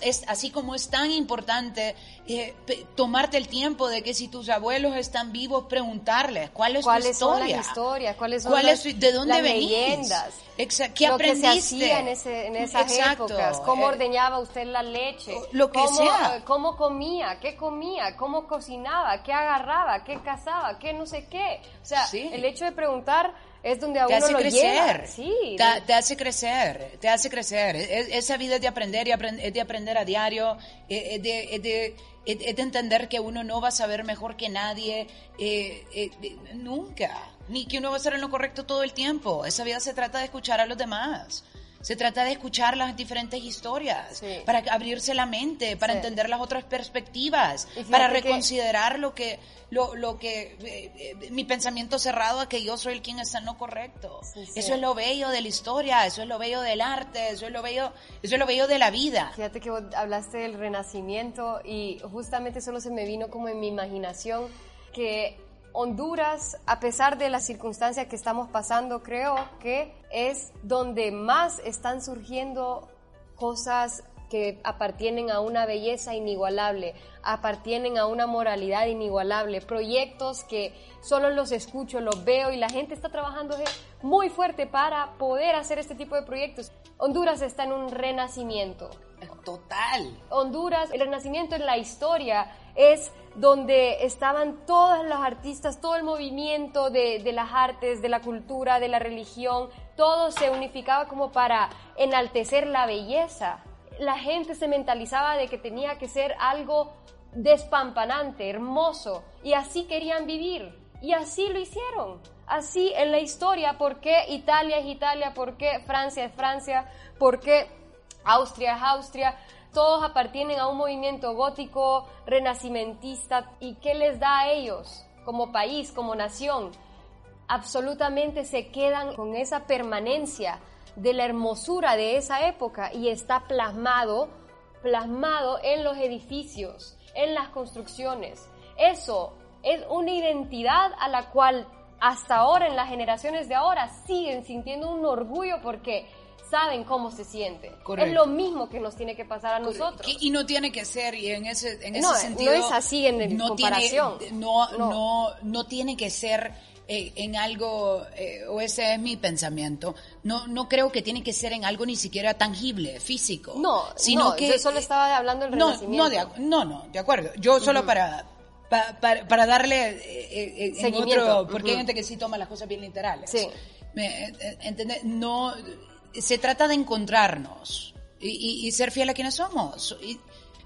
[SPEAKER 2] Es, es así como es tan importante eh, tomarte el tiempo de que si tus abuelos están vivos, preguntarles cuál es
[SPEAKER 1] ¿Cuáles
[SPEAKER 2] tu
[SPEAKER 1] son
[SPEAKER 2] historia.
[SPEAKER 1] las historias? ¿Cuáles son
[SPEAKER 2] ¿Cuál
[SPEAKER 1] las-
[SPEAKER 2] es ¿De dónde
[SPEAKER 1] las
[SPEAKER 2] venís?
[SPEAKER 1] leyendas?
[SPEAKER 2] ¿Qué
[SPEAKER 1] lo que
[SPEAKER 2] aprendiste?
[SPEAKER 1] se hacía en, ese- en esas
[SPEAKER 2] Exacto.
[SPEAKER 1] épocas, cómo
[SPEAKER 2] Eh,
[SPEAKER 1] ordeñaba usted la leche,
[SPEAKER 2] lo que
[SPEAKER 1] cómo,
[SPEAKER 2] sea.
[SPEAKER 1] cómo comía, qué comía, cómo cocinaba, qué agarraba, qué cazaba, qué no sé qué. O sea,
[SPEAKER 2] Sí.
[SPEAKER 1] el hecho de preguntar es donde a
[SPEAKER 2] te
[SPEAKER 1] uno
[SPEAKER 2] hace
[SPEAKER 1] lo
[SPEAKER 2] crecer.
[SPEAKER 1] lleva. Sí.
[SPEAKER 2] Te, te hace crecer, te hace crecer. Es- esa vida es de aprender y aprend- es de aprender a diario, es es de, es de, es- de entender que uno no va a saber mejor que nadie, eh, nunca, ni que uno va a estar en lo correcto todo el tiempo. Esa vida se trata de escuchar a los demás. Se trata de escuchar las diferentes historias,
[SPEAKER 1] Sí.
[SPEAKER 2] para abrirse la mente, para
[SPEAKER 1] Sí.
[SPEAKER 2] entender las otras perspectivas, para
[SPEAKER 1] que-
[SPEAKER 2] reconsiderar lo que, lo, lo que, eh, eh, mi pensamiento cerrado a que yo soy el quien está en lo correcto.
[SPEAKER 1] Sí.
[SPEAKER 2] Eso es lo bello de la historia, eso es lo bello del arte, eso es lo bello, eso es lo bello de la vida.
[SPEAKER 1] Fíjate que vos hablaste del renacimiento y justamente solo se me vino como en mi imaginación que Honduras, a pesar de las circunstancias que estamos pasando, creo que es donde más están surgiendo cosas que apartienen a una belleza inigualable, apartienen a una moralidad inigualable, proyectos que solo los escucho, los veo y la gente está trabajando muy fuerte para poder hacer este tipo de proyectos. Honduras está en un renacimiento.
[SPEAKER 2] Total.
[SPEAKER 1] Honduras, el renacimiento en la historia es donde estaban todos los artistas, todo el movimiento de, de las artes, de la cultura, de la religión, todo se unificaba como para enaltecer la belleza. La gente se mentalizaba de que tenía que ser algo despampanante, hermoso, y así querían vivir, y así lo hicieron. Así en la historia, ¿por qué Italia es Italia? ¿Por qué Francia es Francia? ¿Por qué Austria es Austria, todos apartienen a un movimiento gótico, renacimentista, ¿y qué les da a ellos como país, como nación? Absolutamente se quedan con esa permanencia de la hermosura de esa época y está plasmado, plasmado en los edificios, en las construcciones. Eso es una identidad a la cual hasta ahora, en las generaciones de ahora, siguen sintiendo un orgullo porque saben cómo se siente.
[SPEAKER 2] Correcto.
[SPEAKER 1] Es lo mismo que nos tiene que pasar a nosotros.
[SPEAKER 2] Y, y no tiene que ser, y en ese, en ese
[SPEAKER 1] No, no
[SPEAKER 2] sentido.
[SPEAKER 1] es así en el-
[SPEAKER 2] no
[SPEAKER 1] comparación.
[SPEAKER 2] Tiene, no,
[SPEAKER 1] No.
[SPEAKER 2] no. No, tiene que ser eh, en algo, eh, o ese es mi pensamiento. No, no creo que tiene que ser en algo ni siquiera tangible, físico.
[SPEAKER 1] No,
[SPEAKER 2] sino
[SPEAKER 1] no,
[SPEAKER 2] que.
[SPEAKER 1] yo solo estaba hablando del
[SPEAKER 2] no,
[SPEAKER 1] renacimiento.
[SPEAKER 2] no, de, no, no, de acuerdo. Yo solo para. pa- para, para darle eh, eh, en otro, porque hay gente que sí toma las cosas bien literales.
[SPEAKER 1] Sí.
[SPEAKER 2] Me, ¿entendés? No, se trata de encontrarnos y, y- y ser fiel a quienes somos. Y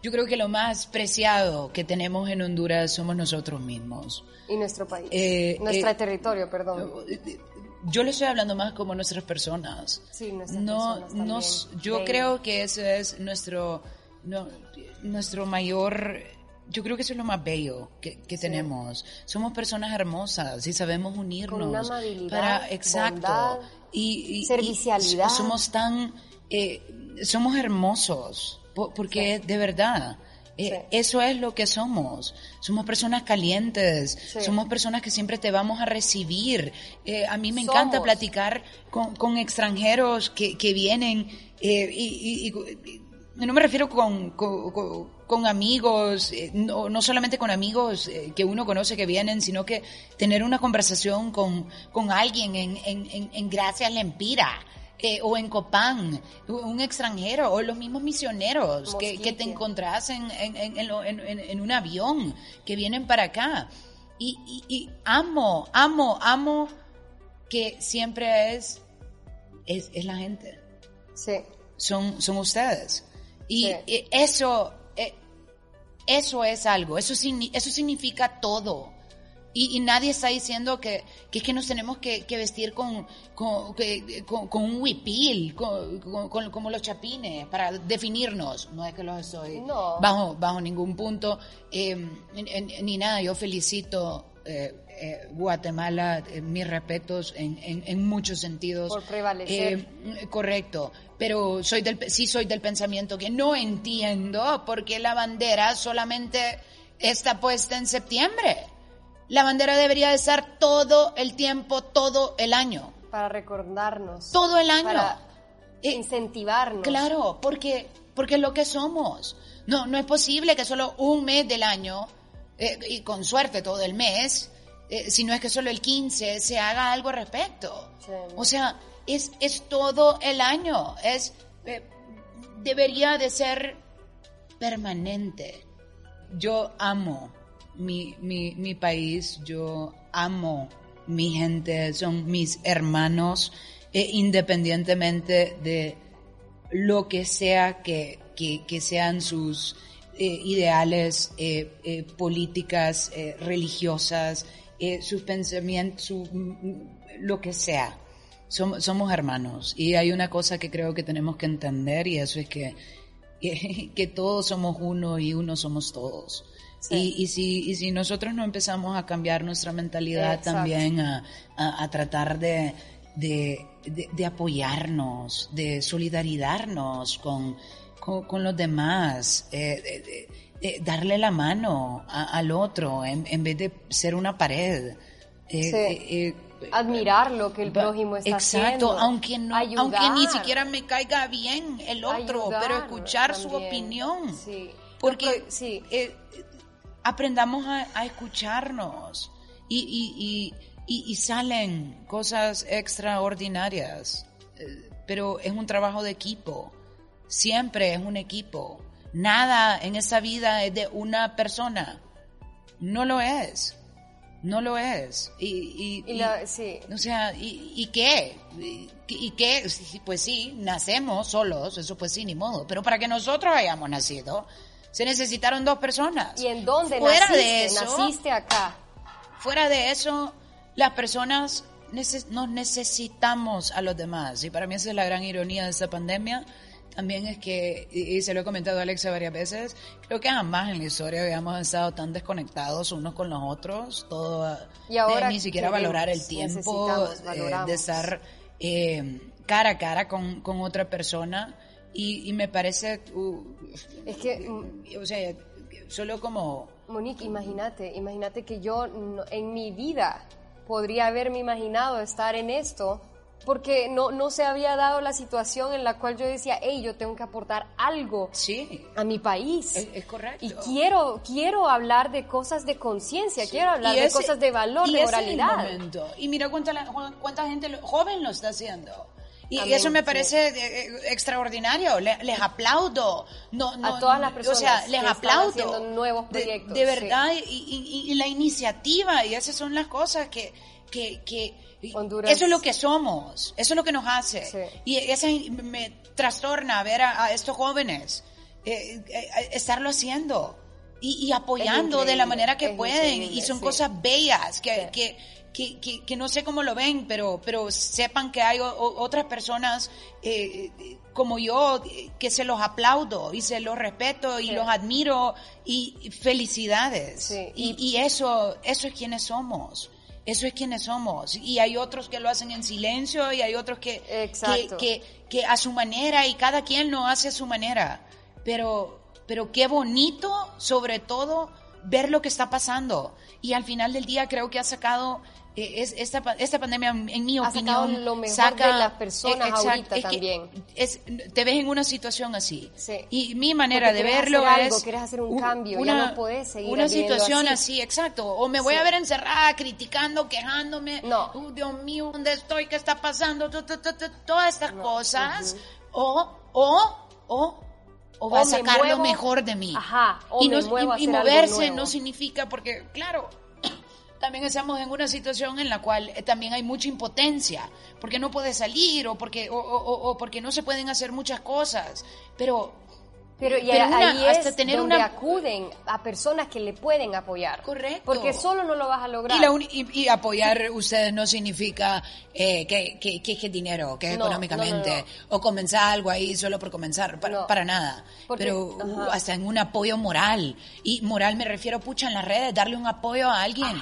[SPEAKER 2] yo creo que lo más preciado que tenemos en Honduras somos nosotros mismos.
[SPEAKER 1] Y nuestro país.
[SPEAKER 2] Eh,
[SPEAKER 1] Nuestro
[SPEAKER 2] eh,
[SPEAKER 1] territorio, perdón.
[SPEAKER 2] Yo le estoy hablando más como nuestras personas.
[SPEAKER 1] Sí, nuestras
[SPEAKER 2] no,
[SPEAKER 1] personas
[SPEAKER 2] nos- yo creo que eso es nuestro, no, nuestro mayor, yo creo que eso es lo más bello que, que tenemos. Somos personas hermosas y sabemos unirnos.
[SPEAKER 1] Con una amabilidad,
[SPEAKER 2] para, exacto.
[SPEAKER 1] bondad,
[SPEAKER 2] y, y- somos tan, eh, somos hermosos, po- porque de verdad. eh,
[SPEAKER 1] Sí.
[SPEAKER 2] Eso es lo que somos. Somos personas calientes,
[SPEAKER 1] Sí.
[SPEAKER 2] somos personas que siempre te vamos a recibir. Eh, a mí me encanta platicar con, con extranjeros que, que vienen eh, y, y- y- y no me refiero con, con, con- con amigos, eh, no, no solamente con amigos eh, que uno conoce que vienen, sino que tener una conversación con, con alguien en, en, en, en Gracias Lempira. eh, o en Copán, un extranjero, o los mismos misioneros que, que te encontrás en, en, un avión, que vienen para acá. Y, y- y amo, amo, amo que siempre es, es, es la gente,
[SPEAKER 1] Sí.
[SPEAKER 2] son, son ustedes. Y
[SPEAKER 1] Sí.
[SPEAKER 2] eh, eso, eso es algo, eso, eso significa todo. Y, y nadie está diciendo que, que es que nos tenemos que, que vestir con, con, que- con- con un huipil, como los chapines, para definirnos. No es que los estoy
[SPEAKER 1] No.
[SPEAKER 2] bajo, bajo ningún punto, eh, ni nada. Yo felicito eh, eh, Guatemala, eh, mis respetos en, en- en muchos sentidos.
[SPEAKER 1] Por prevalecer.
[SPEAKER 2] Eh, correcto, pero soy del, sí soy del pensamiento que no entiendo por qué la bandera solamente está puesta en septiembre. La bandera debería de estar todo el tiempo, todo el año.
[SPEAKER 1] Para recordarnos.
[SPEAKER 2] Todo el año.
[SPEAKER 1] Para incentivarnos.
[SPEAKER 2] Claro, porque, porque es lo que somos. No, no es posible que solo un mes del año, eh, y con suerte todo el mes, eh, si no es que solo el 15, se haga algo al respecto.
[SPEAKER 1] Sí.
[SPEAKER 2] O sea, es, es todo el año. Es, eh, debería de ser permanente. Yo amo mi, mi, mi país, yo amo mi gente, son mis hermanos, eh, independientemente de lo que sea que, que, sean sus eh, ideales, eh, políticas, religiosas, sus pensamientos, lo que sea. Somos, somos hermanos. Y hay una cosa que creo que tenemos que entender y eso es que, que, todos somos uno y uno somos todos. Y, y, si, y si nosotros no empezamos a cambiar nuestra mentalidad también, a, a, tratar de, de, de, apoyarnos, de solidarizarnos con, con, los demás, eh, darle la mano al otro en, en, vez de ser una pared.
[SPEAKER 1] Eh, eh, admirar lo que el prójimo está
[SPEAKER 2] haciendo. Exacto, aunque, no, aunque ni siquiera me caiga bien el otro, pero escuchar su opinión. Porque sí. Eh, aprendamos a, escucharnos y, y, salen cosas extraordinarias, eh, pero es un trabajo de equipo, siempre es un equipo. Nada en esa vida es de una persona, no lo es. No lo es. Y, y, sí. O sea, ¿y, y qué? ¿Y, qué? Pues sí, nacemos solos, eso pues sí, ni modo. Pero para que nosotros hayamos nacido, se necesitaron dos personas.
[SPEAKER 1] ¿Y en dónde fuera naciste? De eso, naciste acá.
[SPEAKER 2] Fuera de eso, las personas nos necesitamos a los demás. Y para mí esa es la gran ironía de esta pandemia también es que, y, se lo he comentado a Alexa varias veces, creo que jamás en la historia habíamos estado tan desconectados unos con los otros, todo, y ahora ni siquiera valorar el tiempo eh, de estar eh, cara a cara con, con otra persona. Y, me parece, uh, es que, mm, o sea, solo como...
[SPEAKER 1] Monique, imagínate, imagínate que yo en mi vida podría haberme imaginado estar en esto porque no, no se había dado la situación en la cual yo decía, hey, yo tengo que aportar algo a mi país.
[SPEAKER 2] Es, correcto.
[SPEAKER 1] Y quiero, quiero hablar de cosas de conciencia, quiero hablar de cosas de valor, de moralidad.
[SPEAKER 2] Y mira cuánta, cuánta gente joven lo está haciendo. Y eso me parece eh, extraordinario. Les, aplaudo. No,
[SPEAKER 1] a todas las personas.
[SPEAKER 2] O sea, les aplaudo.
[SPEAKER 1] haciendo nuevos proyectos.
[SPEAKER 2] De, verdad. Y, y, la iniciativa. Y esas son las cosas que, que, que eso es lo que somos, eso es lo que nos hace. Y eso me trastorna ver a, estos jóvenes eh, eh, estarlo haciendo y, apoyando de la manera que pueden. Y son cosas bellas que, que, que, no sé cómo lo ven, pero, pero sepan que hay otras personas eh, como yo que se los aplaudo y se los respeto y los admiro y felicidades. Y, y, eso, eso es quienes somos. Eso es quienes somos. Y hay otros que lo hacen en silencio y hay otros que, que, que, a su manera y cada quien lo hace a su manera. Pero, pero qué bonito, sobre todo, ver lo que está pasando. Y al final del día creo que ha sacado eh, es, esta, esta pandemia, en mi opinión,
[SPEAKER 1] lo mejor saca, de las personas ahorita también.
[SPEAKER 2] Es, te ves en una situación así. Y mi manera de verlo es...
[SPEAKER 1] Algo, quieres hacer un cambio, una, ya no puedes seguir
[SPEAKER 2] Una situación así. exacto. O me voy a ver encerrada, criticando, quejándome. No. Uh, Dios mío, ¿dónde estoy? ¿Qué está pasando? Todas estas cosas. O, o, o o va a sacar lo mejor de mí.
[SPEAKER 1] Ajá,
[SPEAKER 2] y,
[SPEAKER 1] no,
[SPEAKER 2] y moverse no significa, porque claro, también estamos en una situación en la cual eh, también hay mucha impotencia, porque no puede salir o porque, o, porque no se pueden hacer muchas cosas. Pero
[SPEAKER 1] pero, y ahí es tener donde acuden a personas que le pueden apoyar.
[SPEAKER 2] Correcto.
[SPEAKER 1] Porque solo no lo vas a lograr.
[SPEAKER 2] Y, apoyar ustedes no significa eh, que, que, que, dinero, que económicamente, o comenzar algo ahí solo por comenzar, para, para nada. Pero uh, hasta en un apoyo moral. Y moral me refiero, pucha, en las redes, darle un apoyo a alguien.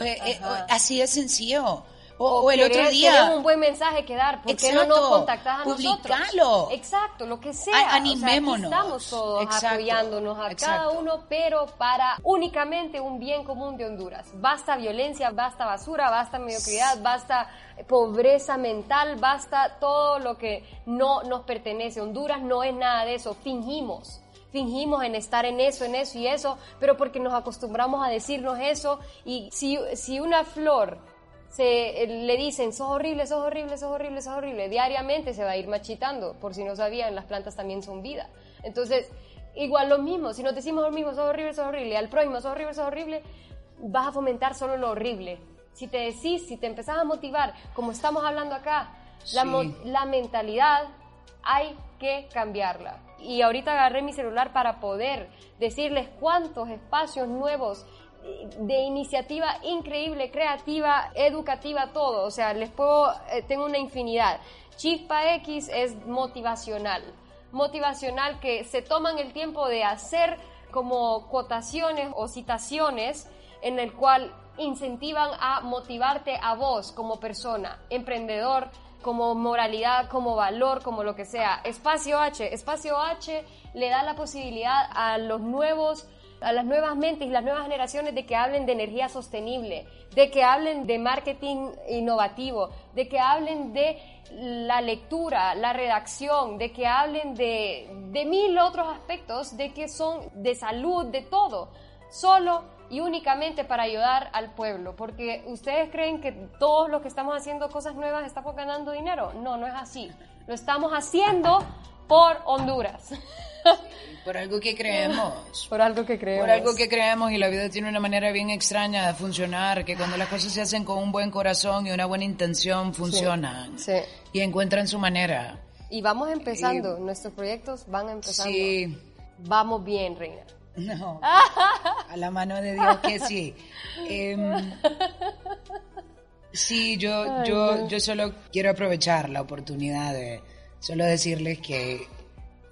[SPEAKER 2] Eh, eh, así de sencillo. O, el otro día.
[SPEAKER 1] un buen mensaje que dar. ¿Por qué no nos contactas a
[SPEAKER 2] publicalo.
[SPEAKER 1] Exacto, lo que sea.
[SPEAKER 2] animémonos.
[SPEAKER 1] estamos todos apoyándonos a cada uno, pero para únicamente un bien común de Honduras. Basta violencia, basta basura, basta mediocridad, basta pobreza mental, basta todo lo que no nos pertenece. Honduras no es nada de eso. Fingimos fingimos en estar en eso, en eso y eso, pero porque nos acostumbramos a decirnos eso y si, si una flor se le dicen, sos horrible, sos horrible, sos horrible, sos horrible, diariamente se va a ir machitando, por si no sabían, las plantas también son vida. Entonces, igual lo mismo, si nos decimos lo mismo, sos horrible, sos horrible, al prójimo, sos horrible, sos horrible, vas a fomentar solo lo horrible. si te decís, si te empezás a motivar, como estamos hablando acá, la, la mentalidad hay que cambiarla. Y ahorita agarré mi celular para poder decirles cuántos espacios nuevos de iniciativa increíble, creativa, educativa, todo. O sea, les puedo, eh, tengo una infinidad. Chispa X es motivacional. Motivacional que se toman el tiempo de hacer como cotaciones o citaciones en el cual incentivan a motivarte a vos como persona, emprendedor, como moralidad, como valor, como lo que sea. Espacio H, Espacio H le da la posibilidad a los nuevos a las nuevas mentes y las nuevas generaciones de que hablen de energía sostenible, de que hablen de marketing innovativo, de que hablen de la lectura, la redacción, de que hablen de, de mil otros aspectos, de que son de salud, de todo, solo y únicamente para ayudar al pueblo, porque ustedes creen que todos los que estamos haciendo cosas nuevas estamos ganando dinero. No, no es así. Lo estamos haciendo por Honduras.
[SPEAKER 2] Por algo que creemos.
[SPEAKER 1] Por algo que creemos.
[SPEAKER 2] Por algo que creemos y la vida tiene una manera bien extraña de funcionar, que cuando las cosas se hacen con un buen corazón y una buena intención, funcionan. Sí. Y encuentran su manera.
[SPEAKER 1] Y vamos empezando, nuestros proyectos van empezando. Sí. Vamos bien, Reina.
[SPEAKER 2] No, a la mano de Dios que sí. Em, sí, yo, yo, yo solo quiero aprovechar la oportunidad de solo decirles que,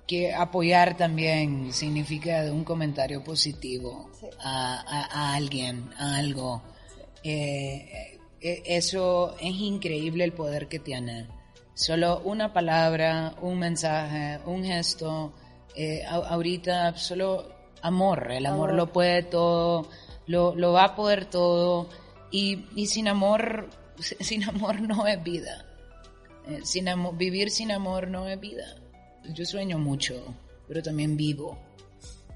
[SPEAKER 2] que apoyar también significa un comentario positivo a, alguien, a algo. Eh, eh, eso es increíble el poder que tiene. Solo una palabra, un mensaje, un gesto. Eh, ahorita solo amor, el amor, lo puede todo, lo, lo, va a poder todo y, y, sin amor, sin amor no es vida. Eh, sin amor, vivir sin amor no es vida. Yo sueño mucho, pero también vivo.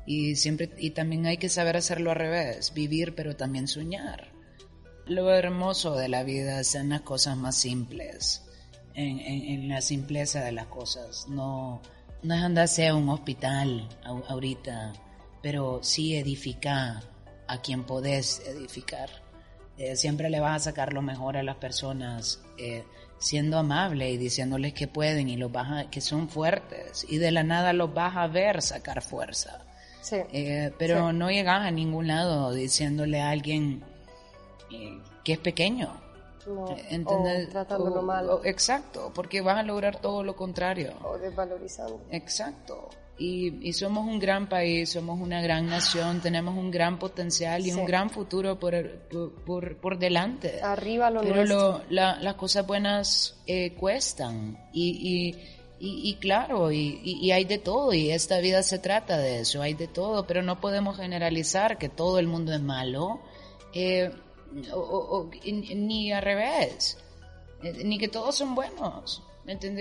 [SPEAKER 2] Y siempre y también hay que saber hacerlo al revés, vivir pero también soñar. Lo hermoso de la vida son las cosas más simples, en, en, la simpleza de las cosas. No, no es andarse a un hospital ahorita pero sí edifica a quien podés edificar. Eh, siempre le vas a sacar lo mejor a las personas, eh, siendo amable y diciéndoles que pueden y los vas que son fuertes y de la nada los vas a ver sacar fuerza. Sí. Eh, pero no llegas a ningún lado diciéndole a alguien que es pequeño.
[SPEAKER 1] No, o tratándolo mal.
[SPEAKER 2] exacto, porque vas a lograr todo lo contrario.
[SPEAKER 1] O desvalorizando.
[SPEAKER 2] Exacto. Y, somos un gran país, somos una gran nación, tenemos un gran potencial y un gran futuro por, por, por, delante.
[SPEAKER 1] Arriba lo
[SPEAKER 2] Pero las cosas buenas eh, cuestan y, y, y, claro, y, hay de todo y esta vida se trata de eso, hay de todo, pero no podemos generalizar que todo el mundo es malo eh, o, ni al revés, eh, ni que todos son buenos.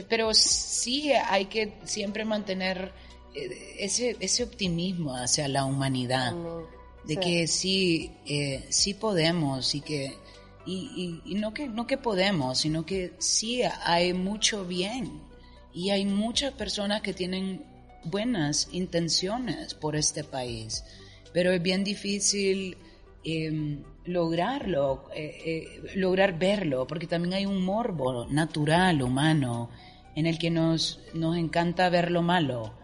[SPEAKER 2] Pero sí hay que siempre mantener ese, ese optimismo hacia la humanidad, de que sí, eh, sí podemos y que, y, y, no que, no que podemos, sino que sí hay mucho bien y hay muchas personas que tienen buenas intenciones por este país, pero es bien difícil em, lograrlo, eh, lograr verlo, porque también hay un morbo natural, humano, en el que nos, nos encanta ver lo malo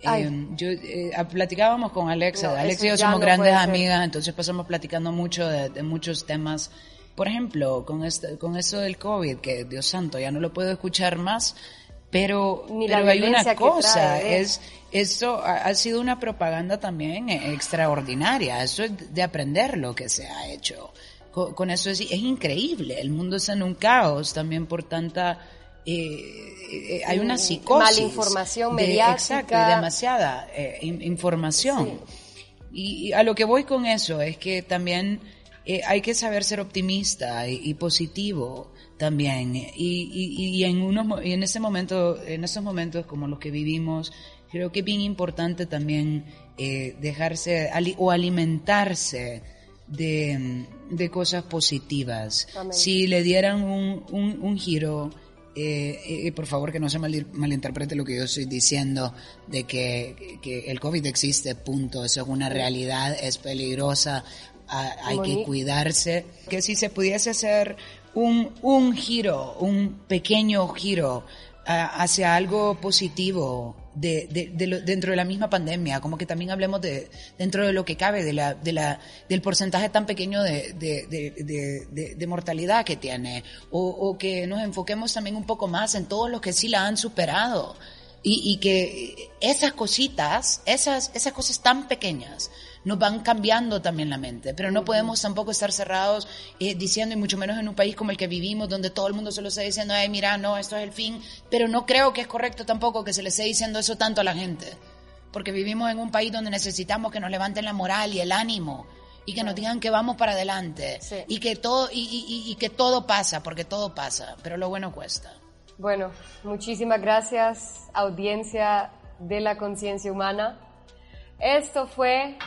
[SPEAKER 2] eh, yo eh, platicábamos con Alexa, Alexa y yo somos grandes amigas, entonces pasamos platicando mucho de, muchos temas. Por ejemplo, con este, con eso del COVID, que Dios santo, ya no lo puedo escuchar más, pero, pero hay una cosa, ¿eh? es esto ha, sido una propaganda también extraordinaria, eso es de aprender lo que se ha hecho. Con, eso es, es increíble, el mundo está en un caos también por tanta eh, hay una psicosis.
[SPEAKER 1] Mala información mediática.
[SPEAKER 2] exacto, demasiada eh, información. Y, a lo que voy con eso es que también eh, hay que saber ser optimista y, positivo también. Y, y, en unos, y en ese momento, en esos momentos como los que vivimos, creo que es bien importante también dejarse o alimentarse de, de cosas positivas. Si le dieran un, un, un giro eh, y por favor que no se malinterprete lo que yo estoy diciendo de que, el COVID existe, punto. Eso es una realidad, es peligrosa, hay que cuidarse. Que si se pudiese hacer un, un giro, un pequeño giro hacia algo positivo de, de, dentro de la misma pandemia, como que también hablemos de dentro de lo que cabe, del porcentaje tan pequeño de, mortalidad que tiene, o, que nos enfoquemos también un poco más en todos los que sí la han superado. Y, y que esas cositas, esas, esas cosas tan pequeñas, nos van cambiando también la mente, pero no podemos tampoco estar cerrados eh, diciendo, y mucho menos en un país como el que vivimos, donde todo el mundo solo está diciendo, ay, mira, no, esto es el fin, pero no creo que es correcto tampoco que se le esté diciendo eso tanto a la gente, porque vivimos en un país donde necesitamos que nos levanten la moral y el ánimo y que nos digan que vamos para adelante y que todo y, y que todo pasa porque todo pasa pero lo bueno cuesta.
[SPEAKER 1] Bueno muchísimas gracias audiencia de la conciencia humana. Esto fue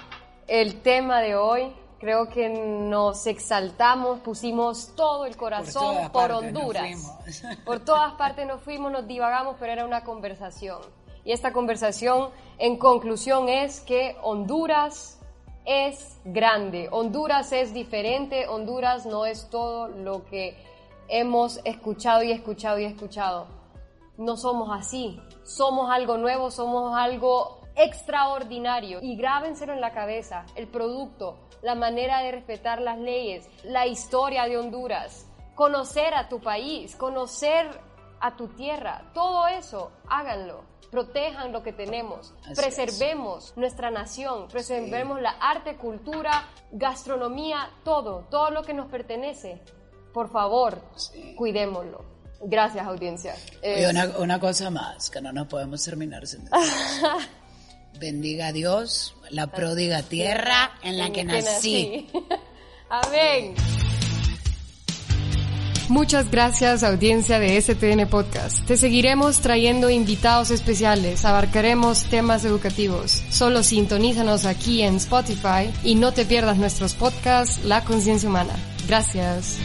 [SPEAKER 1] el tema de hoy. Creo que nos exaltamos, pusimos todo el corazón por, Honduras. Por todas partes nos fuimos, nos divagamos, pero era una conversación. Y esta conversación, en conclusión, es que Honduras es grande, Honduras es diferente, Honduras no es todo lo que hemos escuchado y escuchado y escuchado. No somos así, somos algo nuevo, somos algo extraordinario y grábenselo en la cabeza, el producto, la manera de respetar las leyes, la historia de Honduras, conocer a tu país, conocer a tu tierra, todo eso, háganlo. Protejan lo que tenemos, preservemos nuestra nación, preservemos la arte, cultura, gastronomía, todo, todo lo que nos pertenece. Por favor, cuidémoslo. Gracias, audiencia.
[SPEAKER 2] Y una, cosa más, que no nos podemos terminar sin Bendiga a Dios, la pródiga tierra en la que nací.
[SPEAKER 1] Amén. Muchas gracias audiencia de STN Podcast. Te seguiremos trayendo invitados especiales, abarcaremos temas educativos. Solo sintonízanos aquí en Spotify y no te pierdas nuestros podcasts La Conciencia Humana. Gracias.